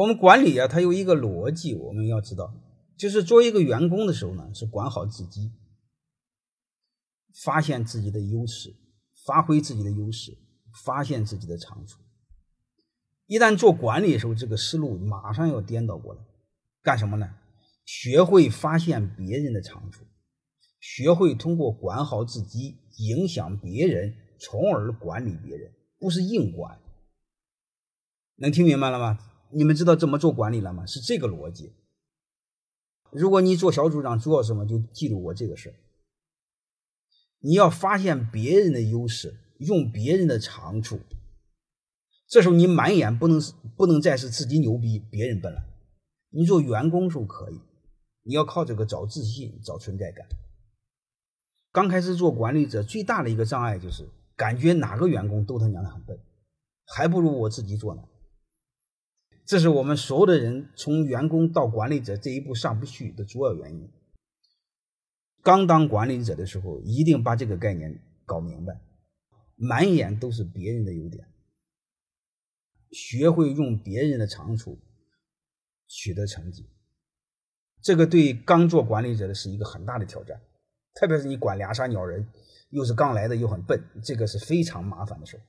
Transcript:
我们管理啊，它有一个逻辑，我们要知道，就是做一个员工的时候呢，是管好自己，发现自己的优势，发挥自己的优势，发现自己的长处。一旦做管理的时候，这个思路马上要颠倒过来，干什么呢？学会发现别人的长处，学会通过管好自己影响别人，从而管理别人，不是硬管。能听明白了吗？你们知道怎么做管理了吗？是这个逻辑。如果你做小组长做什么，就记住我这个事儿。你要发现别人的优势，用别人的长处。这时候你满眼不能不能再是自己牛逼，别人笨了。你做员工时候可以。你要靠这个找自信、找存在感。刚开始做管理者，最大的一个障碍就是感觉哪个员工都他娘的很笨，还不如我自己做呢。这是我们所有的人从员工到管理者这一步上不去的主要原因。刚当管理者的时候，一定把这个概念搞明白，满眼都是别人的优点，学会用别人的长处取得成绩。这个对刚做管理者的是一个很大的挑战，特别是你管俩傻鸟人，又是刚来的又很笨，这个是非常麻烦的事